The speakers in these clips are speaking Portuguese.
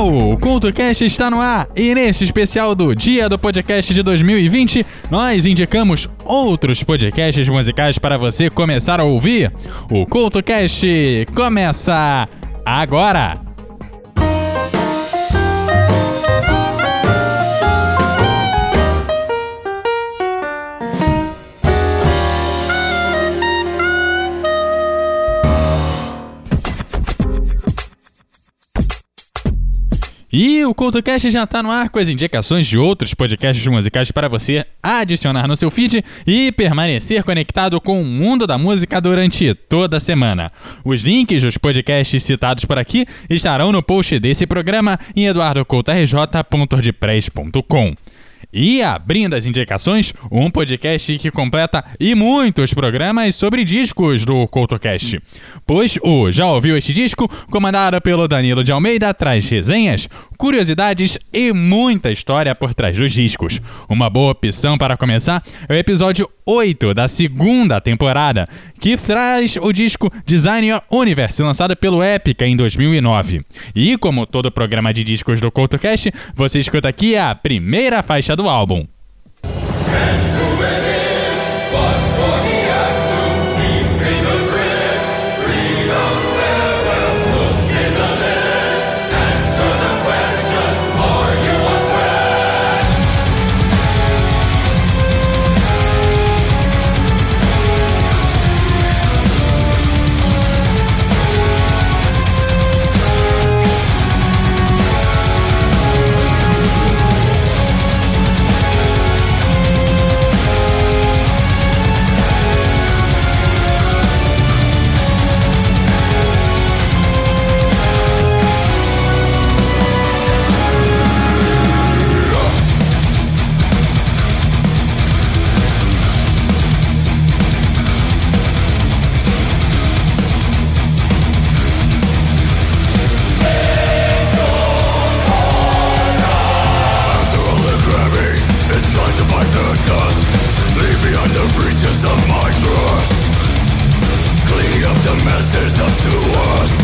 Uau! O CultoCast está no ar e neste especial do Dia do Podcast de 2020, nós indicamos outros podcasts musicais para você começar a ouvir. O CultoCast começa agora! E o CoutoCast já está no ar com as indicações de outros podcasts musicais para você adicionar no seu feed e permanecer conectado com o mundo da música durante toda a semana. Os links dos podcasts citados por aqui estarão no post desse programa em eduardocoutorj.wordpress.com. E abrindo as indicações, um podcast que completa e muitos programas sobre discos do CoutoCast. Pois o Já Ouviu Este Disco, comandado pelo Danilo de Almeida, traz resenhas, curiosidades e muita história por trás dos discos. Uma boa opção para começar é o episódio 8 da segunda temporada, que traz o disco Designer Universe, lançado pelo Epica em 2009. E como todo programa de discos do CoutoCast, você escuta aqui a primeira faixa do álbum. answers to us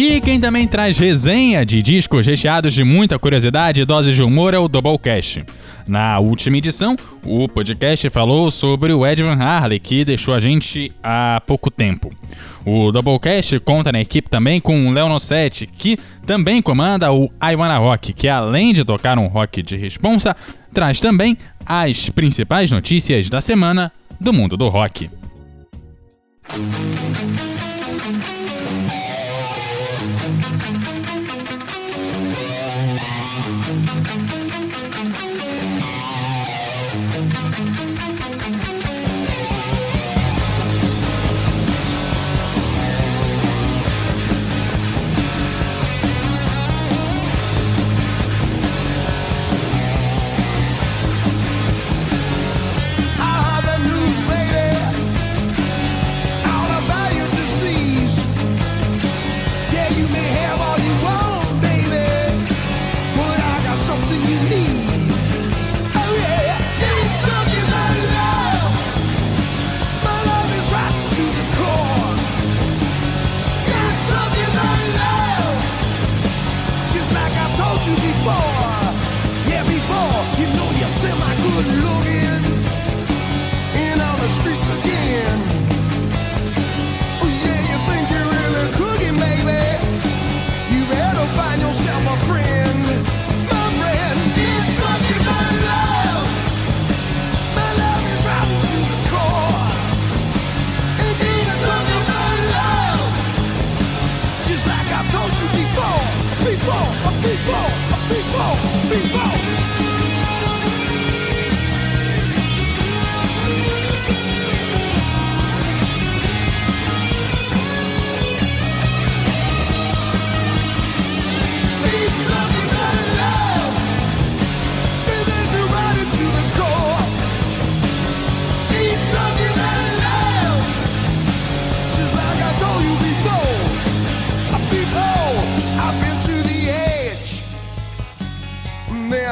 E quem também traz resenha de discos recheados de muita curiosidade e doses de humor é o Doublecast. Na última edição, o podcast falou sobre o Ed Van Harley, que deixou a gente há pouco tempo. O Doublecast conta na equipe também com o Léo Nossetti, que também comanda o I Wanna Rock, que além de tocar um rock de responsa, traz também as principais notícias da semana do mundo do rock.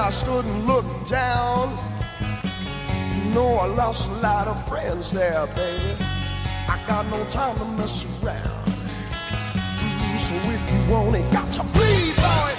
I stood and looked down. You know I lost a lot of friends there, baby. I got no time to mess around. Mm, so if you want it, got to bleed, boy,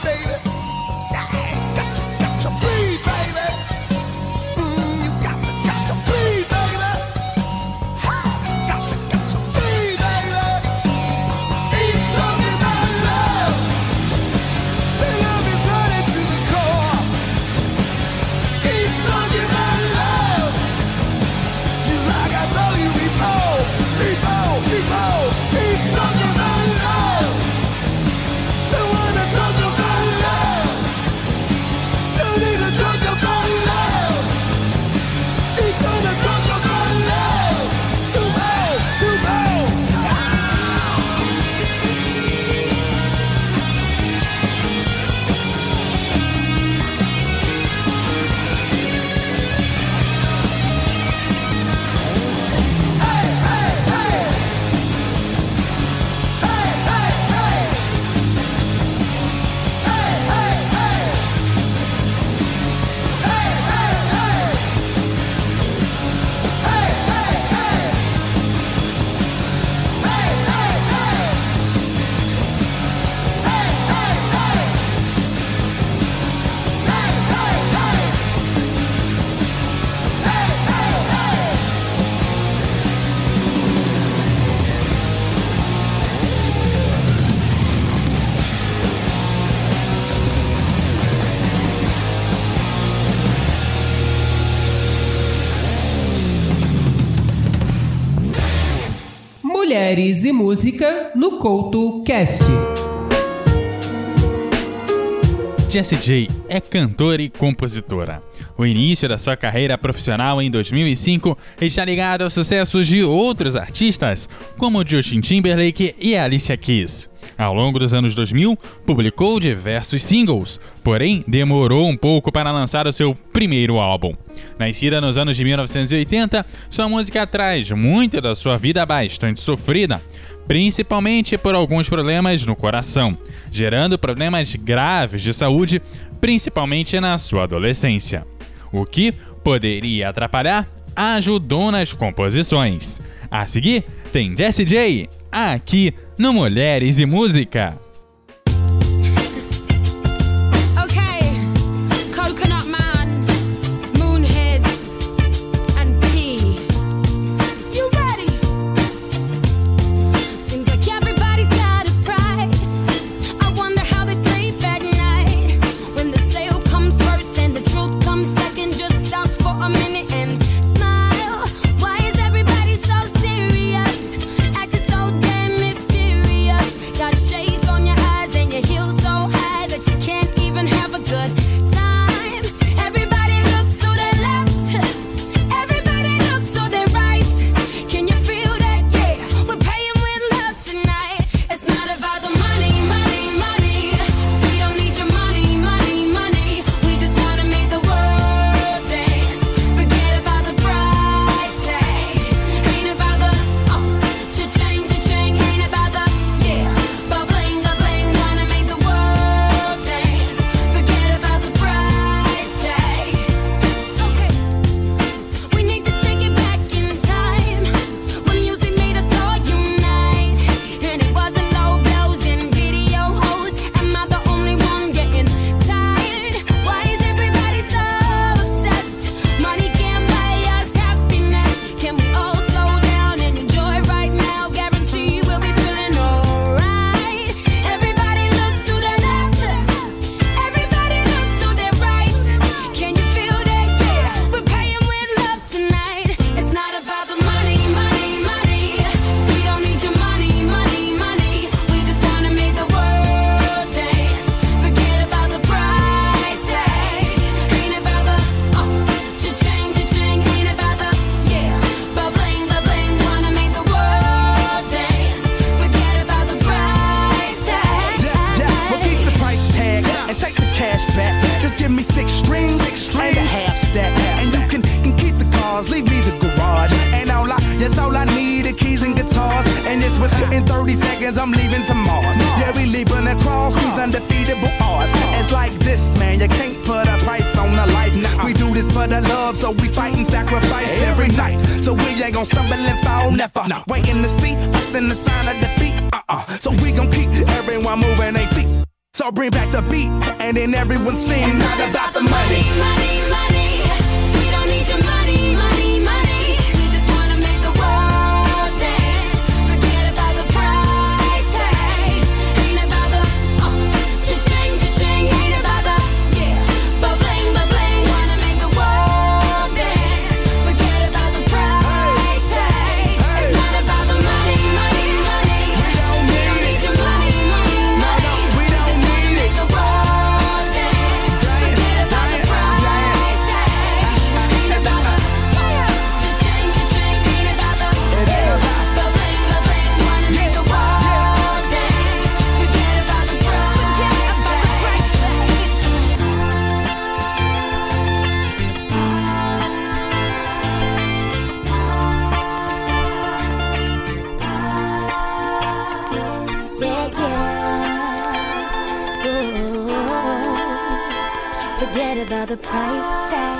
Música no Couto Cast. Jessie J é cantora e compositora. O início da sua carreira profissional em 2005 está ligado aos sucessos de outros artistas, como Justin Timberlake e Alicia Keys. Ao longo dos anos 2000, publicou diversos singles, porém demorou um pouco para lançar o seu primeiro álbum. Nascida nos anos de 1980, sua música traz muito da sua vida bastante sofrida, principalmente por alguns problemas no coração, gerando problemas graves de saúde, principalmente na sua adolescência. O que poderia atrapalhar ajudou nas composições. A seguir, tem Jessie J aqui no Mulheres e Música. Aliens, I'm leaving to Mars. Yeah, we leaving across these undefeatable odds. It's like this, man, you can't put a price on a life. Nah, we do this for the love, so we fight and sacrifice every night. So we ain't gonna stumble and fall, never. Waiting to see us in the sign of defeat. Uh-uh. So we gon' keep everyone moving their feet. So bring back the beat, and then everyone sings. It's not about the money. money, money. We about the price tag.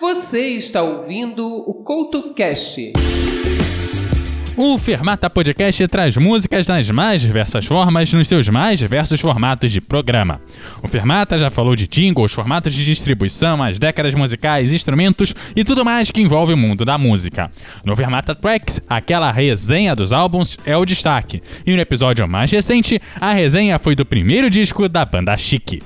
Você está ouvindo o Couto Cast. O Fermata Podcast traz músicas nas mais diversas formas nos seus mais diversos formatos de programa. O Fermata já falou de jingles, formatos de distribuição, as décadas musicais, instrumentos e tudo mais que envolve o mundo da música. No Fermata Tracks, aquela resenha dos álbuns é o destaque. E no episódio mais recente, a resenha foi do primeiro disco da banda Chique.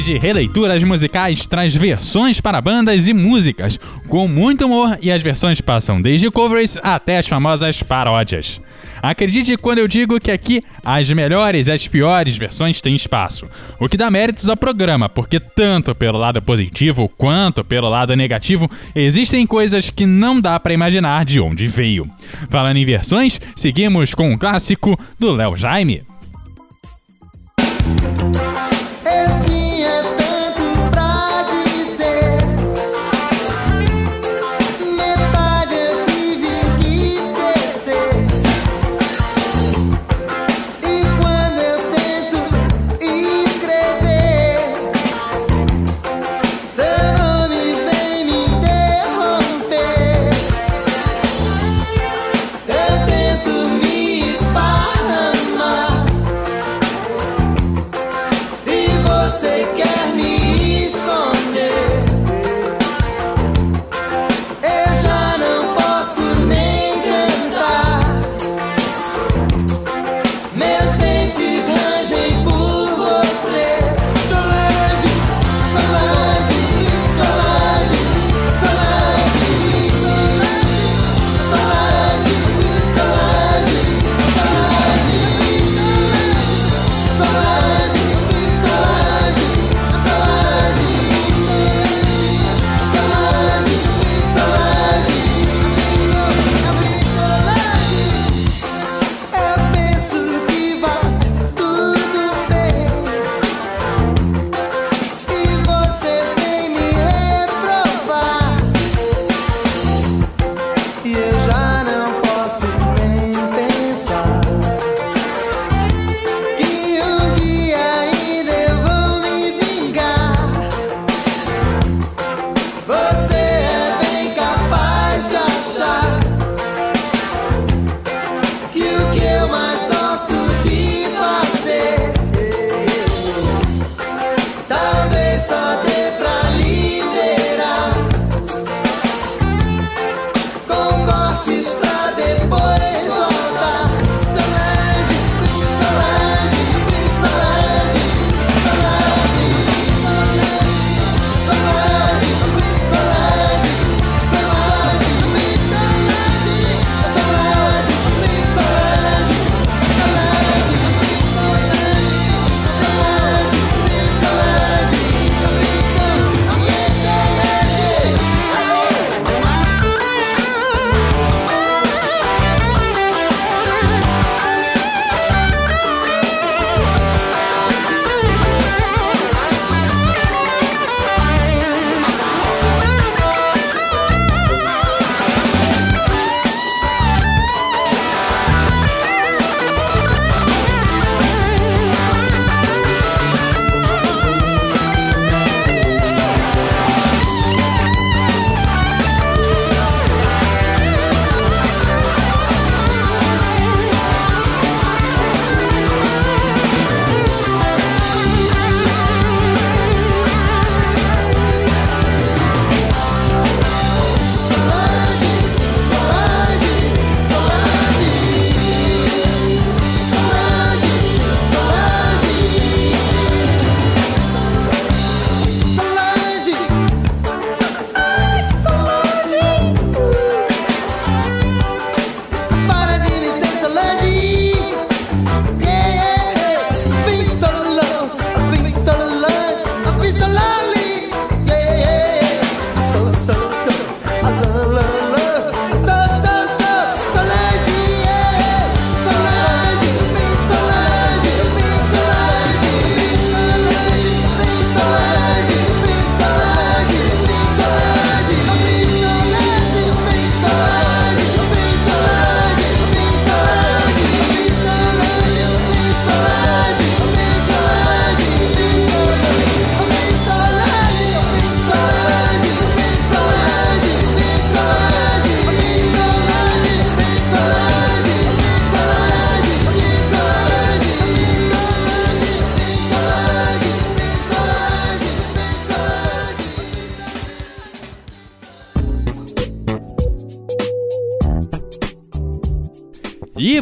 De releituras musicais traz versões para bandas e músicas, com muito humor e as versões passam desde covers até as famosas paródias. Acredite quando eu digo que aqui as melhores e as piores versões têm espaço, o que dá méritos ao programa, porque tanto pelo lado positivo quanto pelo lado negativo existem coisas que não dá pra imaginar de onde veio. Falando em versões, seguimos com um clássico do Léo Jaime.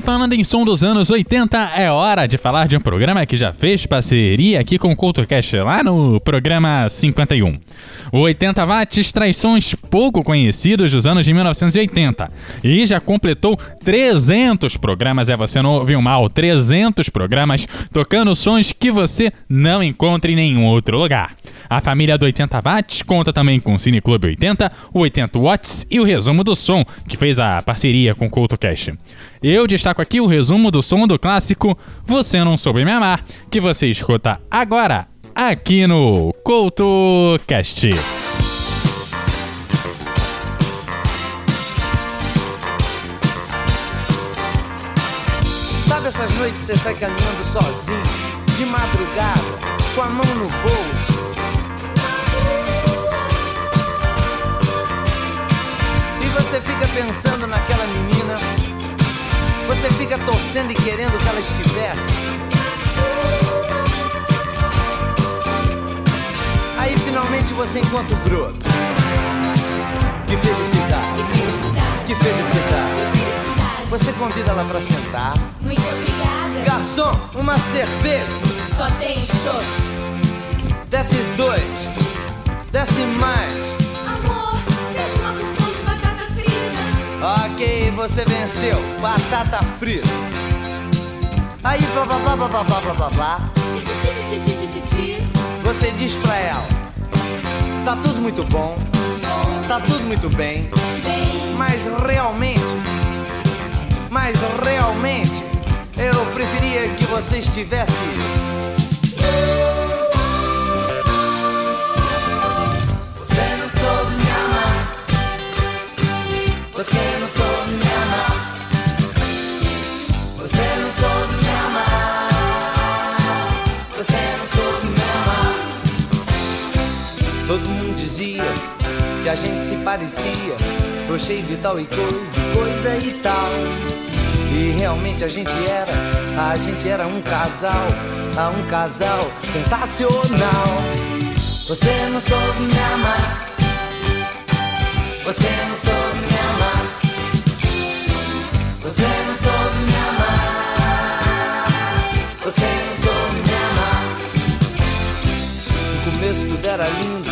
Falando em som dos anos 80, é hora de falar de um programa que já fez parceria aqui com o CultoCast lá no programa 51. O 80 Watts traz sons pouco conhecidos dos anos de 1980 e já completou 300 programas, é você não ouviu mal, 300 programas tocando sons que você não encontra em nenhum outro lugar. A família do 80 Watts conta também com o Cine Clube 80, o 80 Watts e o Resumo do Som, que fez a parceria com o CultoCast. Eu destaco aqui o resumo do som do clássico Você Não Soube Me Amar, que você escuta agora, aqui no CoutoCast. Sabe essas noites você sai caminhando sozinho, de madrugada, com a mão no bolso? E você fica pensando naquela menina, você fica torcendo e querendo que ela estivesse. Aí finalmente você encontra o broto. Que felicidade, Que felicidade. que felicidade. Que felicidade. Você convida ela pra sentar. Muito obrigada. Garçom, uma cerveja. Só tem show. Desce dois. Desce mais. Ok, você venceu. Batata frita. Aí, blá blá blá blá blá blá blá blá. Você diz pra ela: Tá tudo muito bom. Tá tudo muito. Bem, Mas realmente. Mas realmente. Eu preferia que você estivesse. Que a gente se parecia. Tô cheio de tal e coisa, coisa e tal. E realmente a gente era, a gente era um casal, ah, um casal sensacional. Você não soube me amar. Você não soube me amar. Você não soube me amar. Você não soube me amar. No começo tudo era lindo,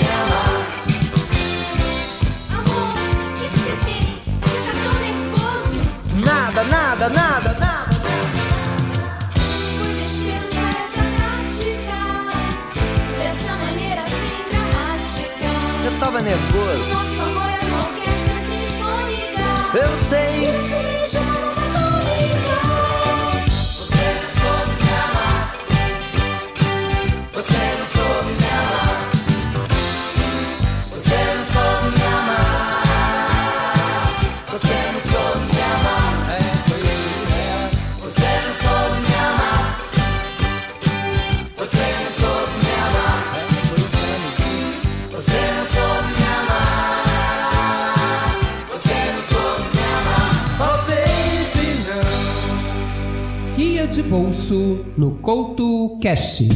nada, nada, nada. Assim Eu tava nervoso. O nosso amor é uma orquestra sinfônica. Eu sei. De bolso no Couto Cast.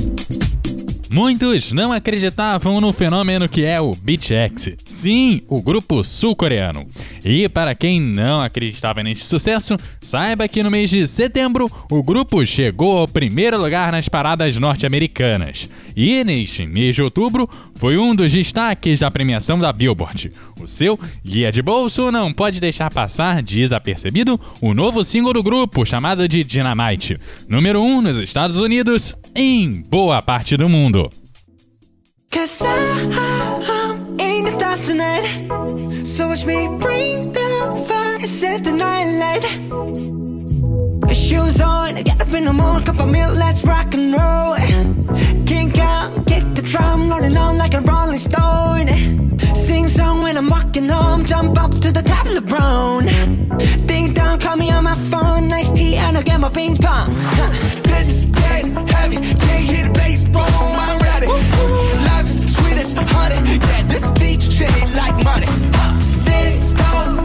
Muitos não acreditavam no fenômeno que é o BTS. Sim, o grupo sul-coreano. E para quem não acreditava neste sucesso, saiba que no mês de setembro o grupo chegou ao primeiro lugar nas paradas norte-americanas. E neste mês de outubro foi um dos destaques da premiação da Billboard. O seu guia de bolso não pode deixar passar desapercebido o novo single do grupo chamado de Dynamite, número 1 um nos Estados Unidos e em boa parte do mundo. So watch me bring the fire, set the night light. Shoes on, get up in the morning, cup of milk, let's rock and roll. Kink out, kick the drum, rolling on like a rolling stone. Sing song when I'm walking home, jump up to the top of the LeBron. Ding dong, call me on my phone, nice tea, and I'll get my ping pong. This is getting heavy, can't hear the bass, boom, I'm ready. Life is sweet as honey, yeah, this beach shade like money go.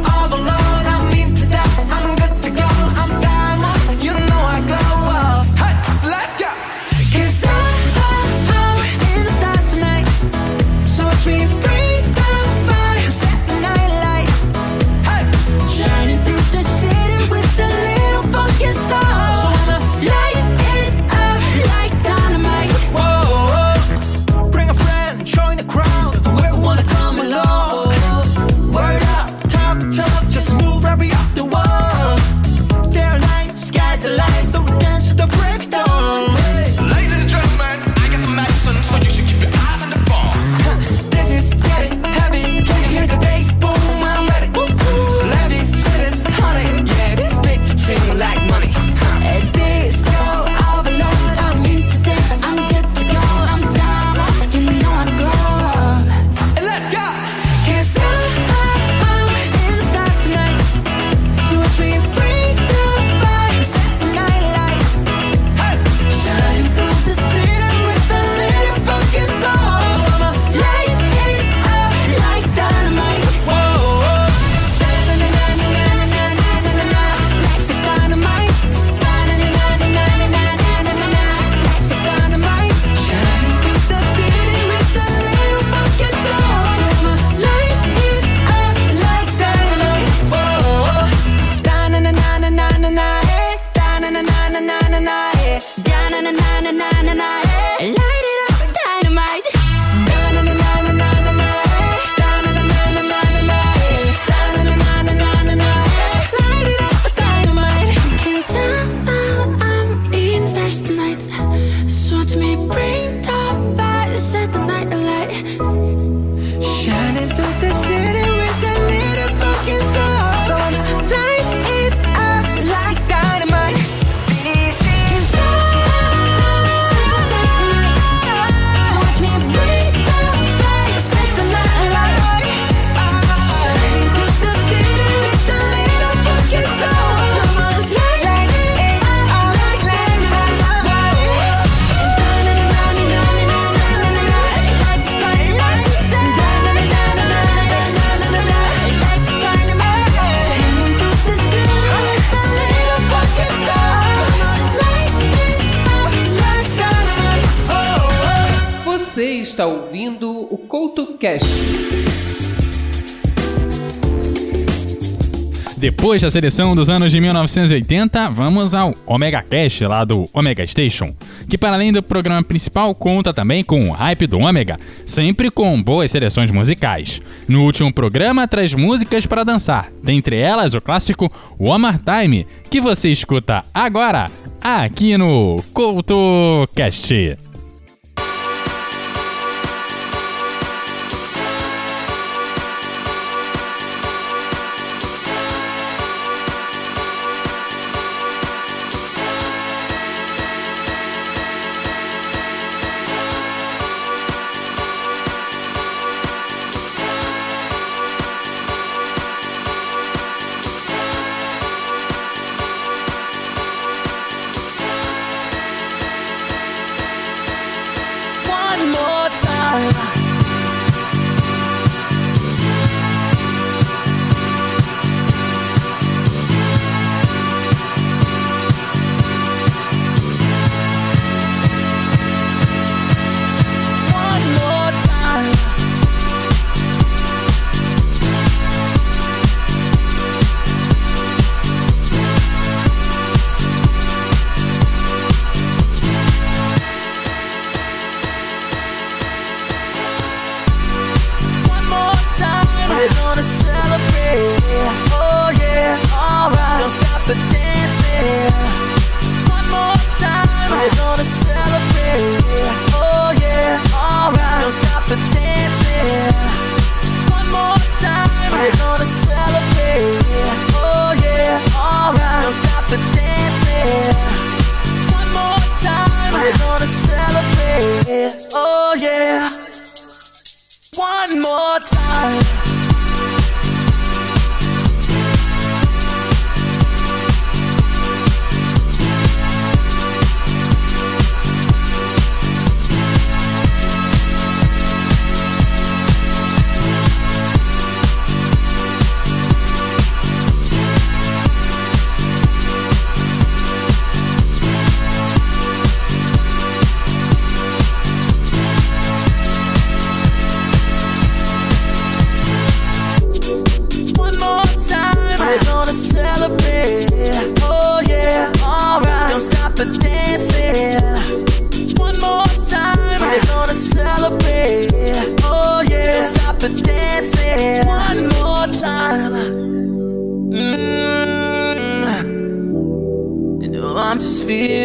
Da seleção dos anos de 1980, vamos ao Omega Cash lá do Omega Station, que para além do programa principal conta também com o hype do Omega, sempre com boas seleções musicais. No último programa traz músicas para dançar, dentre elas o clássico One More Time, que você escuta agora aqui no CoutoCast. The. One more time, we're gonna celebrate. Oh yeah, alright. Don't stop the. One more time, we're gonna celebrate. Oh yeah, alright. Don't stop the. One more time, we're gonna celebrate. Oh yeah. One more time.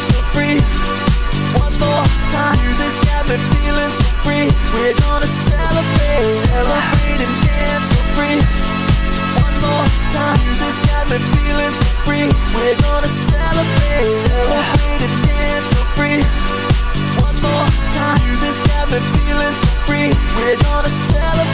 so free. One more time. Got me feeling so free. We're gonna celebrate, celebrate and dance so free. One more time. Got me feeling so free. We're gonna celebrate, celebrate and dance so free. One more time. Got me feeling so free. We're gonna celebrate.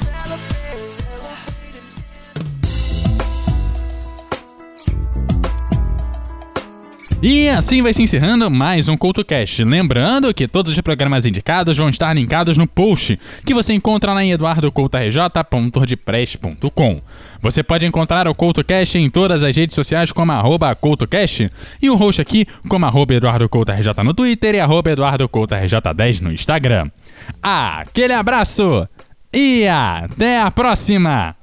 E assim vai se encerrando mais um CoutoCast. Lembrando que todos os programas indicados vão estar linkados no post, que você encontra lá em eduardocoutorj.wordpress.com. Você pode encontrar o CoutoCast em todas as redes sociais como arroba CoutoCast e o host aqui como arroba EduardoCoutoRJ no Twitter e arroba EduardoCoutoRJ10 no Instagram. Aquele abraço e até a próxima!